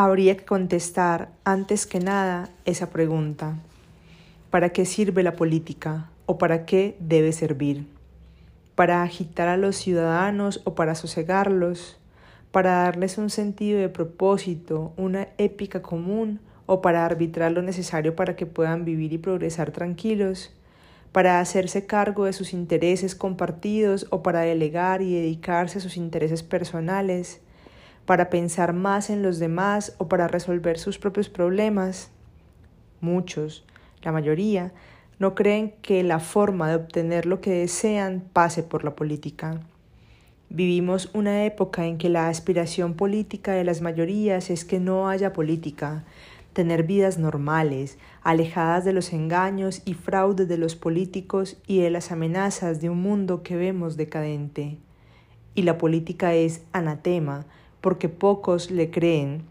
habría que contestar antes que nada esa pregunta. ¿Para qué sirve la política o para qué debe servir? ¿Para agitar a los ciudadanos o para sosegarlos? ¿Para darles un sentido de propósito, una épica común o para arbitrar lo necesario para que puedan vivir y progresar tranquilos? para hacerse cargo de sus intereses compartidos o para delegar y dedicarse a sus intereses personales, para pensar más en los demás o para resolver sus propios problemas. Muchos, la mayoría, no creen que la forma de obtener lo que desean pase por la política. Vivimos una época en que la aspiración política de las mayorías es que no haya política, tener vidas normales, alejadas de los engaños y fraudes de los políticos y de las amenazas de un mundo que vemos decadente. Y la política es anatema, porque pocos le creen,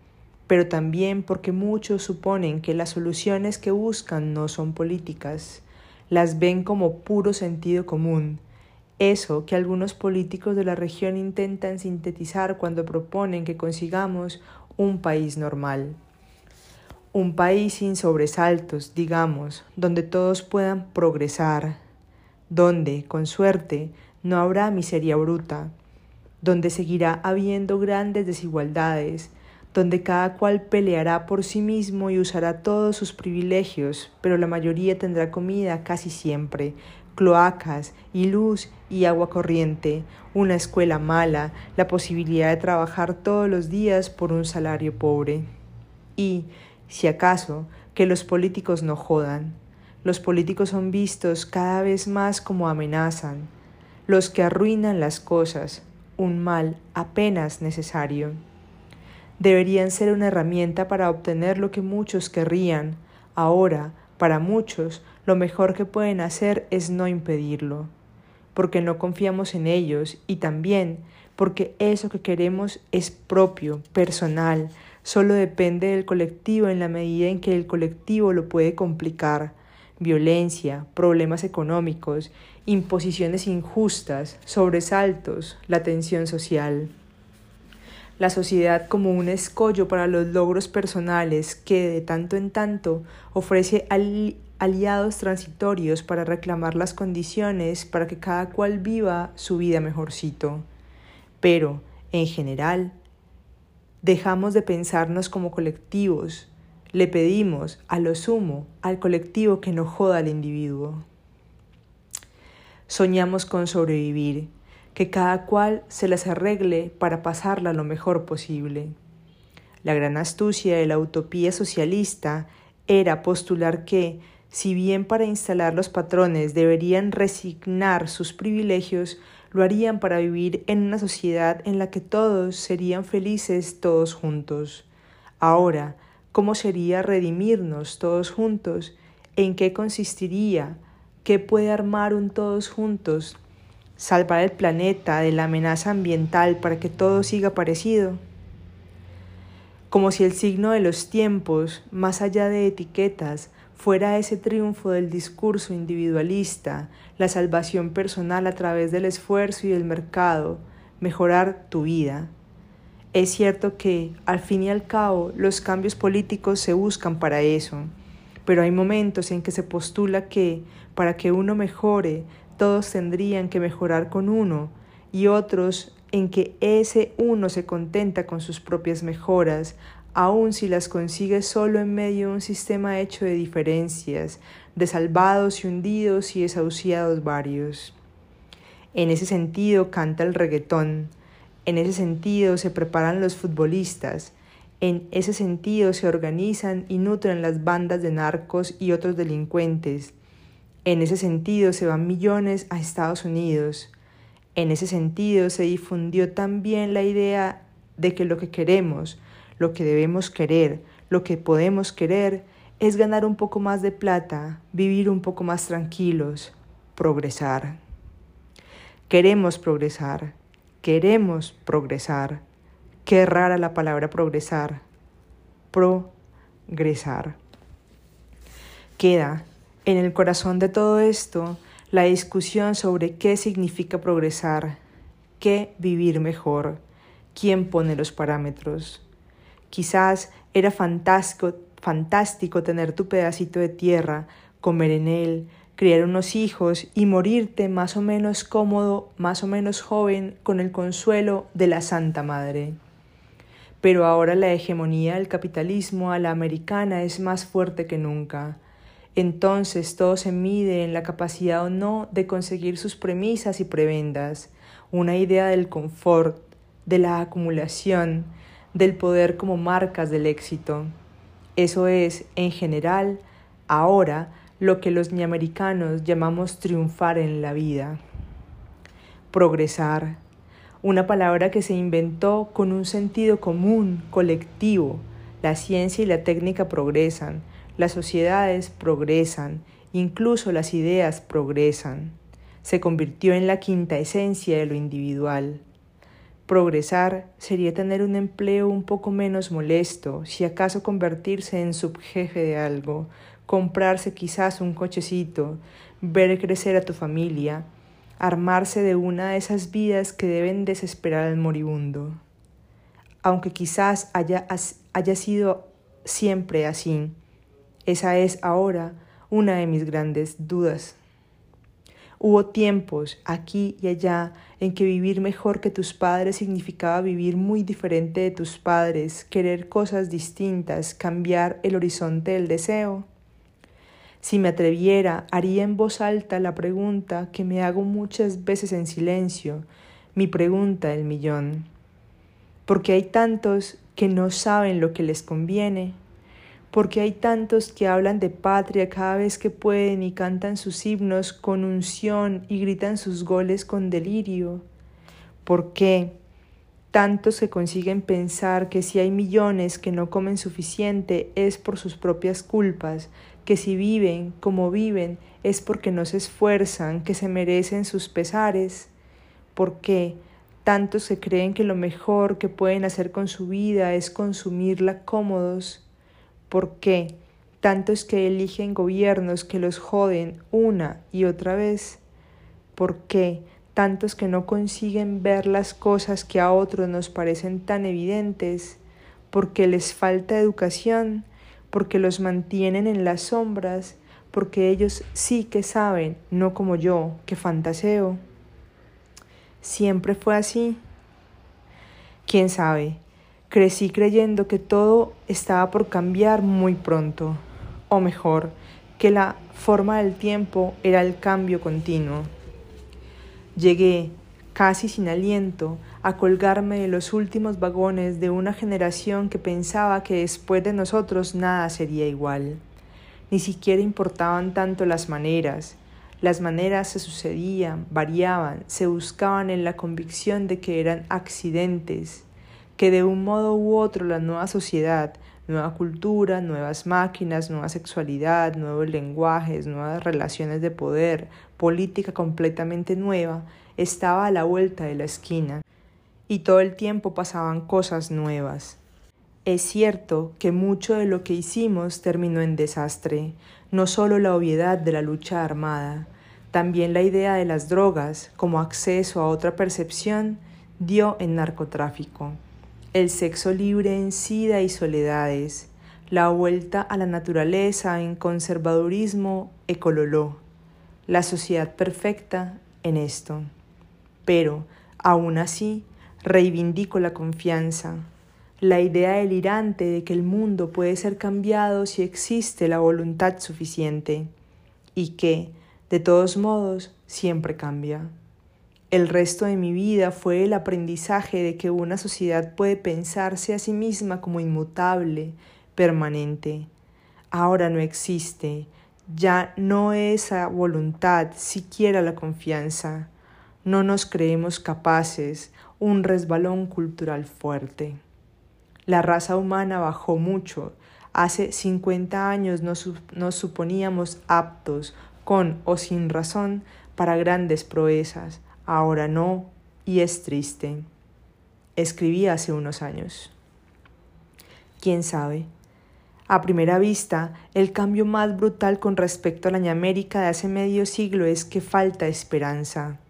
pero también porque muchos suponen que las soluciones que buscan no son políticas, las ven como puro sentido común, eso que algunos políticos de la región intentan sintetizar cuando proponen que consigamos un país normal. Un país sin sobresaltos, digamos, donde todos puedan progresar, donde, con suerte, no habrá miseria bruta, donde seguirá habiendo grandes desigualdades, donde cada cual peleará por sí mismo y usará todos sus privilegios, pero la mayoría tendrá comida casi siempre, cloacas y luz y agua corriente, una escuela mala, la posibilidad de trabajar todos los días por un salario pobre. Y, si acaso, que los políticos no jodan. Los políticos son vistos cada vez más como amenazan, los que arruinan las cosas, un mal apenas necesario. Deberían ser una herramienta para obtener lo que muchos querrían. Ahora, para muchos, lo mejor que pueden hacer es no impedirlo, porque no confiamos en ellos y también porque eso que queremos es propio, personal, solo depende del colectivo en la medida en que el colectivo lo puede complicar. Violencia, problemas económicos, imposiciones injustas, sobresaltos, la tensión social. La sociedad como un escollo para los logros personales que de tanto en tanto ofrece aliados transitorios para reclamar las condiciones para que cada cual viva su vida mejorcito. Pero, en general, dejamos de pensarnos como colectivos, le pedimos, a lo sumo, al colectivo que no joda al individuo. Soñamos con sobrevivir, que cada cual se las arregle para pasarla lo mejor posible. La gran astucia de la utopía socialista era postular que, si bien para instalar los patrones deberían resignar sus privilegios, lo harían para vivir en una sociedad en la que todos serían felices todos juntos. Ahora, ¿cómo sería redimirnos todos juntos? ¿En qué consistiría? ¿Qué puede armar un todos juntos? ¿Salvar el planeta de la amenaza ambiental para que todo siga parecido? Como si el signo de los tiempos, más allá de etiquetas, fuera ese triunfo del discurso individualista, la salvación personal a través del esfuerzo y del mercado, mejorar tu vida. Es cierto que, al fin y al cabo, los cambios políticos se buscan para eso, pero hay momentos en que se postula que, para que uno mejore, todos tendrían que mejorar con uno, y otros en que ese uno se contenta con sus propias mejoras, aun si las consigue solo en medio de un sistema hecho de diferencias, de salvados y hundidos y desahuciados varios. En ese sentido canta el reggaetón, en ese sentido se preparan los futbolistas, en ese sentido se organizan y nutren las bandas de narcos y otros delincuentes, en ese sentido se van millones a Estados Unidos. En ese sentido se difundió también la idea de que lo que queremos, lo que debemos querer, lo que podemos querer, es ganar un poco más de plata, vivir un poco más tranquilos, progresar. Queremos progresar, queremos progresar. Qué rara la palabra progresar. Progresar. Queda en el corazón de todo esto, la discusión sobre qué significa progresar, qué vivir mejor, quién pone los parámetros, Quizás era fantástico, fantástico tener tu pedacito de tierra, comer en él, criar unos hijos y morirte más o menos cómodo, más o menos joven, con el consuelo de la Santa Madre. Pero ahora la hegemonía del capitalismo a la americana es más fuerte que nunca. Entonces todo se mide en la capacidad o no de conseguir sus premisas y prebendas, una idea del confort, de la acumulación, del poder como marcas del éxito. Eso es, en general, ahora lo que los niamericanos llamamos triunfar en la vida. Progresar, una palabra que se inventó con un sentido común, colectivo. La ciencia y la técnica progresan, las sociedades progresan, incluso las ideas progresan. Se convirtió en la quinta esencia de lo individual. Progresar sería tener un empleo un poco menos molesto, si acaso convertirse en subjefe de algo, comprarse quizás un cochecito, ver crecer a tu familia, armarse de una de esas vidas que deben desesperar al moribundo. Aunque quizás haya, haya sido siempre así, esa es ahora una de mis grandes dudas. Hubo tiempos aquí y allá en que vivir mejor que tus padres significaba vivir muy diferente de tus padres, querer cosas distintas, cambiar el horizonte del deseo. Si me atreviera, haría en voz alta la pregunta que me hago muchas veces en silencio, mi pregunta del millón. Porque hay tantos que no saben lo que les conviene, porque hay tantos que hablan de patria cada vez que pueden y cantan sus himnos con unción y gritan sus goles con delirio, ¿por qué? Tantos que consiguen pensar que si hay millones que no comen suficiente es por sus propias culpas, que si viven como viven es porque no se esfuerzan, que se merecen sus pesares, porque tantos se creen que lo mejor que pueden hacer con su vida es consumirla cómodos, porque tantos que eligen gobiernos que los joden una y otra vez, porque tantos que no consiguen ver las cosas que a otros nos parecen tan evidentes, porque les falta educación, porque los mantienen en las sombras, porque ellos sí que saben, no como yo, que fantaseo. Siempre fue así. ¿Quién sabe? Crecí creyendo que todo estaba por cambiar muy pronto, o mejor, que la forma del tiempo era el cambio continuo. Llegué, casi sin aliento, a colgarme de los últimos vagones de una generación que pensaba que después de nosotros nada sería igual. Ni siquiera importaban tanto las maneras. Las maneras se sucedían, variaban, se buscaban en la convicción de que eran accidentes, que de un modo u otro la nueva sociedad, nueva cultura, nuevas máquinas, nueva sexualidad, nuevos lenguajes, nuevas relaciones de poder, política completamente nueva, estaba a la vuelta de la esquina y todo el tiempo pasaban cosas nuevas. Es cierto que mucho de lo que hicimos terminó en desastre, no solo la obviedad de la lucha armada, también la idea de las drogas como acceso a otra percepción dio en narcotráfico, el sexo libre en sida y soledades, la vuelta a la naturaleza en conservadurismo ecololó, la sociedad perfecta en esto. Pero, aún así, Reivindico la confianza, la idea delirante de que el mundo puede ser cambiado si existe la voluntad suficiente y que, de todos modos, siempre cambia. El resto de mi vida fue el aprendizaje de que una sociedad puede pensarse a sí misma como inmutable, permanente. Ahora no existe, ya no esa voluntad, siquiera la confianza. No nos creemos capaces un resbalón cultural fuerte. La raza humana bajó mucho. Hace 50 años nos, suponíamos aptos, con o sin razón, para grandes proezas. Ahora no, y es triste. Escribí hace unos años. ¿Quién sabe? A primera vista, el cambio más brutal con respecto a la América de hace medio siglo es que falta esperanza.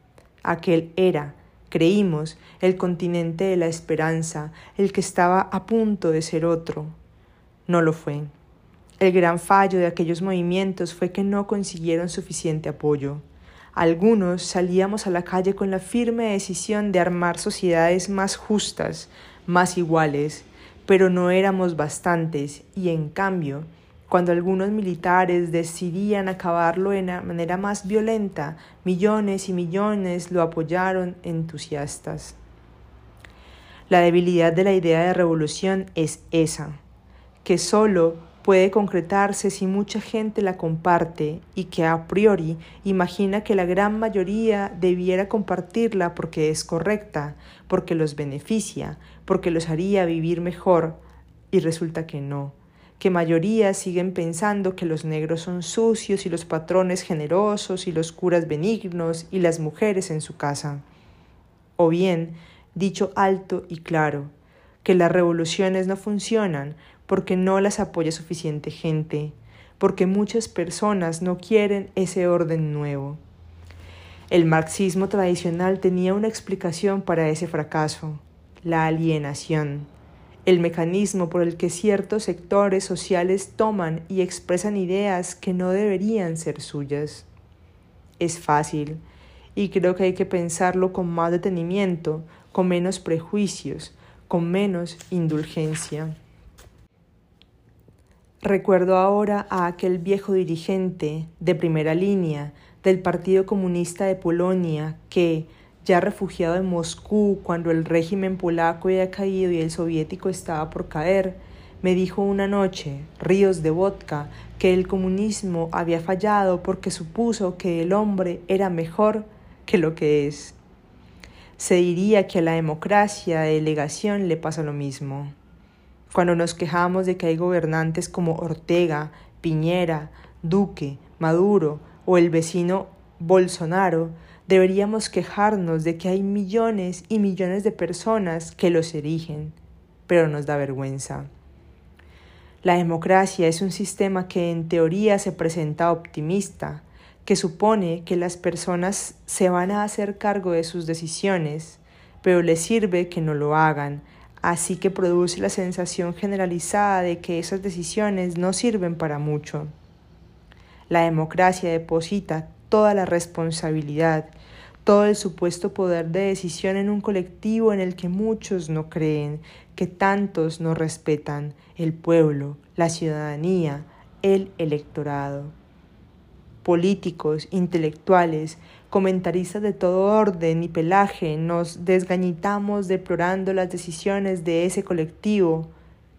Aquel era, Creímos el continente de la esperanza, el que estaba a punto de ser otro. No lo fue. El gran fallo de aquellos movimientos fue que no consiguieron suficiente apoyo. Algunos salíamos a la calle con la firme decisión de armar sociedades más justas, más iguales, pero no éramos bastantes y en cambio, cuando algunos militares decidían acabarlo de la manera más violenta, millones y millones lo apoyaron entusiastas. La debilidad de la idea de revolución es esa, que solo puede concretarse si mucha gente la comparte y que a priori imagina que la gran mayoría debiera compartirla porque es correcta, porque los beneficia, porque los haría vivir mejor, y resulta que no, que mayorías siguen pensando que los negros son sucios y los patrones generosos y los curas benignos y las mujeres en su casa. O bien, dicho alto y claro, que las revoluciones no funcionan porque no las apoya suficiente gente, porque muchas personas no quieren ese orden nuevo. El marxismo tradicional tenía una explicación para ese fracaso, la alienación, el mecanismo por el que ciertos sectores sociales toman y expresan ideas que no deberían ser suyas. Es fácil, y creo que hay que pensarlo con más detenimiento, con menos prejuicios, con menos indulgencia. Recuerdo ahora a aquel viejo dirigente de primera línea del Partido Comunista de Polonia que, ya refugiado en Moscú cuando el régimen polaco había caído y el soviético estaba por caer, me dijo una noche, ríos de vodka, que el comunismo había fallado porque supuso que el hombre era mejor que lo que es. Se diría que a la democracia de delegación le pasa lo mismo. Cuando nos quejamos de que hay gobernantes como Ortega, Piñera, Duque, Maduro o el vecino Bolsonaro, deberíamos quejarnos de que hay millones y millones de personas que los erigen, pero nos da vergüenza. La democracia es un sistema que en teoría se presenta optimista, que supone que las personas se van a hacer cargo de sus decisiones, pero les sirve que no lo hagan, así que produce la sensación generalizada de que esas decisiones no sirven para mucho. La democracia deposita toda la responsabilidad, todo el supuesto poder de decisión en un colectivo en el que muchos no creen, que tantos no respetan, el pueblo, la ciudadanía, el electorado. Políticos, intelectuales, comentaristas de todo orden y pelaje, nos desgañitamos deplorando las decisiones de ese colectivo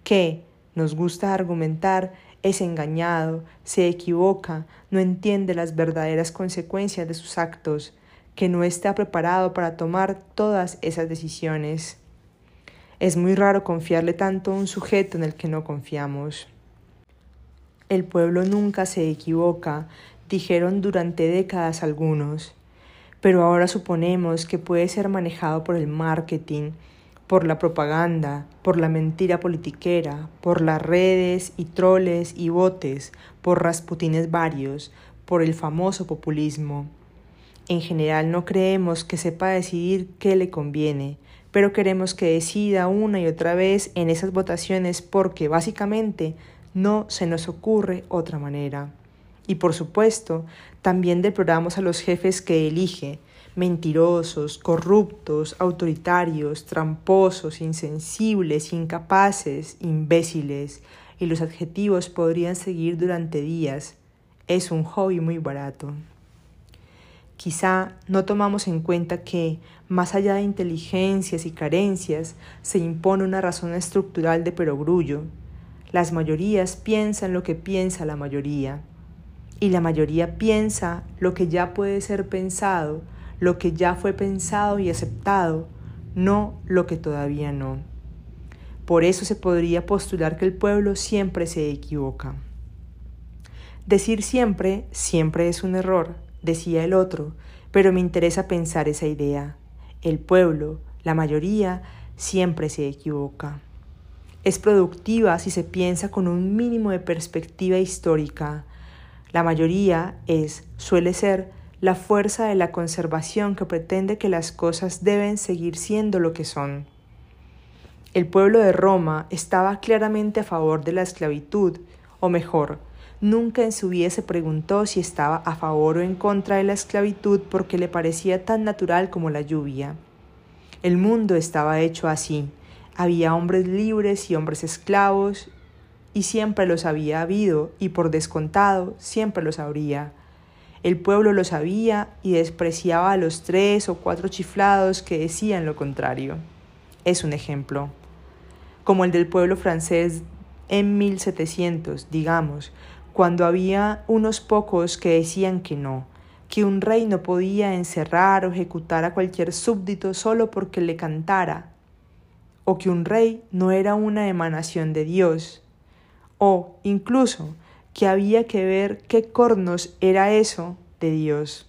que, nos gusta argumentar, es engañado, se equivoca, no entiende las verdaderas consecuencias de sus actos, que no está preparado para tomar todas esas decisiones. Es muy raro confiarle tanto a un sujeto en el que no confiamos. El pueblo nunca se equivoca, dijeron durante décadas algunos pero ahora suponemos que puede ser manejado por el marketing, por la propaganda, por la mentira politiquera, por las redes y troles y botes, por rasputines varios, por el famoso populismo. En general no creemos que sepa decidir qué le conviene, pero queremos que decida una y otra vez en esas votaciones porque básicamente no se nos ocurre otra manera. Y por supuesto, también deploramos a los jefes que elige, mentirosos, corruptos, autoritarios, tramposos, insensibles, incapaces, imbéciles, y los adjetivos podrían seguir durante días. Es un hobby muy barato. Quizá no tomamos en cuenta que, más allá de inteligencias y carencias, se impone una razón estructural de perogrullo. Las mayorías piensan lo que piensa la mayoría y la mayoría piensa lo que ya puede ser pensado, lo que ya fue pensado y aceptado, no lo que todavía no. Por eso se podría postular que el pueblo siempre se equivoca. Decir siempre, siempre es un error, decía el otro, pero me interesa pensar esa idea. El pueblo, la mayoría, siempre se equivoca. Es productiva si se piensa con un mínimo de perspectiva histórica, la mayoría es, suele ser, la fuerza de la conservación que pretende que las cosas deben seguir siendo lo que son. El pueblo de Roma estaba claramente a favor de la esclavitud, o mejor, nunca en su vida se preguntó si estaba a favor o en contra de la esclavitud porque le parecía tan natural como la lluvia. El mundo estaba hecho así. Había hombres libres y hombres esclavos, y siempre los había habido, y por descontado siempre los habría. El pueblo lo sabía y despreciaba a los tres o cuatro chiflados que decían lo contrario. Es un ejemplo. Como el del pueblo francés en 1700, digamos, cuando había unos pocos que decían que no, que un rey no podía encerrar o ejecutar a cualquier súbdito solo porque le cantara, o que un rey no era una emanación de Dios, o incluso que había que ver qué cornos era eso de Dios.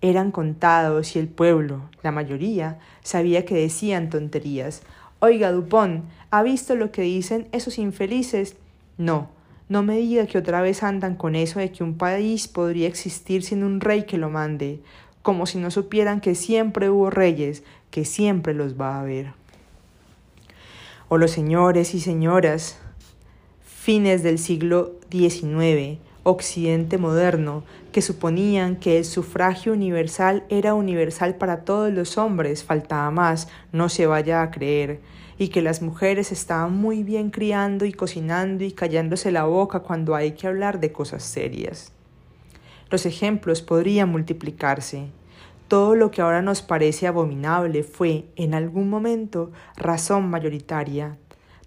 Eran contados y el pueblo, la mayoría, sabía que decían tonterías. Oiga, Dupont, ¿ha visto lo que dicen esos infelices? No, no me diga que otra vez andan con eso de que un país podría existir sin un rey que lo mande, como si no supieran que siempre hubo reyes, que siempre los va a haber. O los señores y señoras, fines del siglo XIX, Occidente moderno, que suponían que el sufragio universal era universal para todos los hombres, faltaba más, no se vaya a creer, y que las mujeres estaban muy bien criando y cocinando y callándose la boca cuando hay que hablar de cosas serias. Los ejemplos podrían multiplicarse. Todo lo que ahora nos parece abominable fue, en algún momento, razón mayoritaria,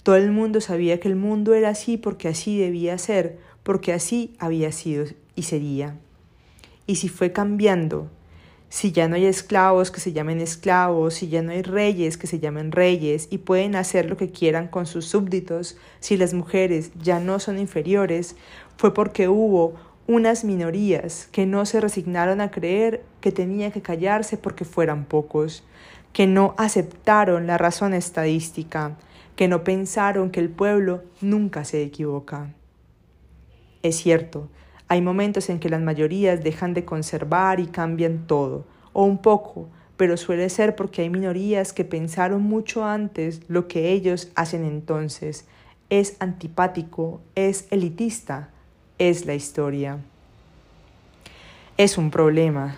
todo el mundo sabía que el mundo era así porque así debía ser, porque así había sido y sería. Y si fue cambiando, si ya no hay esclavos que se llamen esclavos, si ya no hay reyes que se llamen reyes y pueden hacer lo que quieran con sus súbditos, si las mujeres ya no son inferiores, fue porque hubo unas minorías que no se resignaron a creer que tenía que callarse porque fueran pocos, que no aceptaron la razón estadística, que no pensaron que el pueblo nunca se equivoca. Es cierto, hay momentos en que las mayorías dejan de conservar y cambian todo, o un poco, pero suele ser porque hay minorías que pensaron mucho antes lo que ellos hacen entonces. Es antipático, es elitista, es la historia. Es un problema.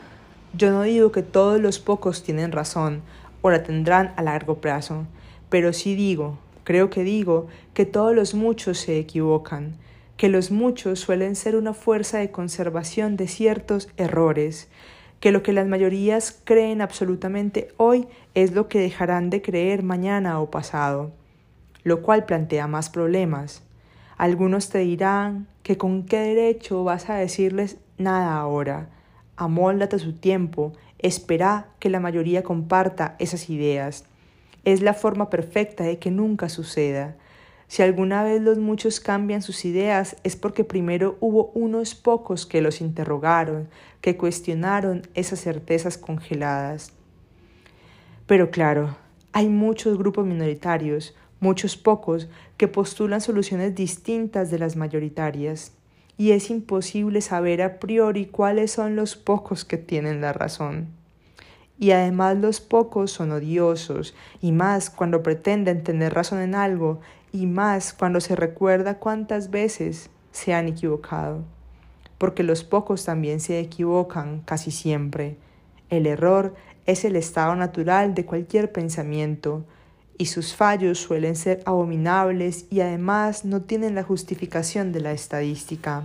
Yo no digo que todos los pocos tienen razón o la tendrán a largo plazo, pero sí digo Creo que digo que todos los muchos se equivocan, que los muchos suelen ser una fuerza de conservación de ciertos errores, que lo que las mayorías creen absolutamente hoy es lo que dejarán de creer mañana o pasado, lo cual plantea más problemas. Algunos te dirán que con qué derecho vas a decirles nada ahora. Amóldate su tiempo, espera que la mayoría comparta esas ideas. Es la forma perfecta de que nunca suceda. Si alguna vez los muchos cambian sus ideas es porque primero hubo unos pocos que los interrogaron, que cuestionaron esas certezas congeladas. Pero claro, hay muchos grupos minoritarios, muchos pocos, que postulan soluciones distintas de las mayoritarias, y es imposible saber a priori cuáles son los pocos que tienen la razón y además los pocos son odiosos, y más cuando pretenden tener razón en algo, y más cuando se recuerda cuántas veces se han equivocado. Porque los pocos también se equivocan casi siempre. El error es el estado natural de cualquier pensamiento, y sus fallos suelen ser abominables y además no tienen la justificación de la estadística.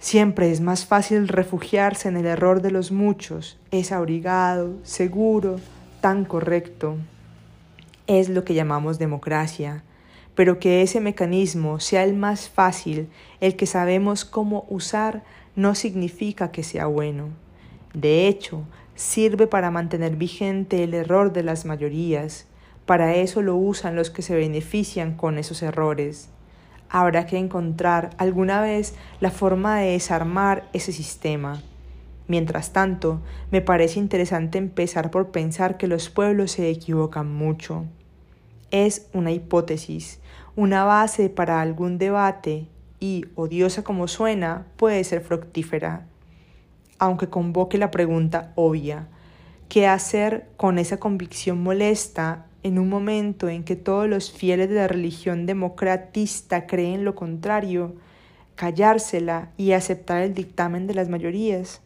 Siempre es más fácil refugiarse en el error de los muchos, es abrigado, seguro, tan correcto. Es lo que llamamos democracia, pero que ese mecanismo sea el más fácil, el que sabemos cómo usar, no significa que sea bueno. De hecho, sirve para mantener vigente el error de las mayorías, para eso lo usan los que se benefician con esos errores habrá que encontrar alguna vez la forma de desarmar ese sistema. Mientras tanto, me parece interesante empezar por pensar que los pueblos se equivocan mucho. Es una hipótesis, una base para algún debate y, odiosa como suena, puede ser fructífera. aunque convoque la pregunta obvia, ¿qué hacer con esa convicción molesta en un momento en que todos los fieles de la religión democratista creen lo contrario, callársela y aceptar el dictamen de las mayorías?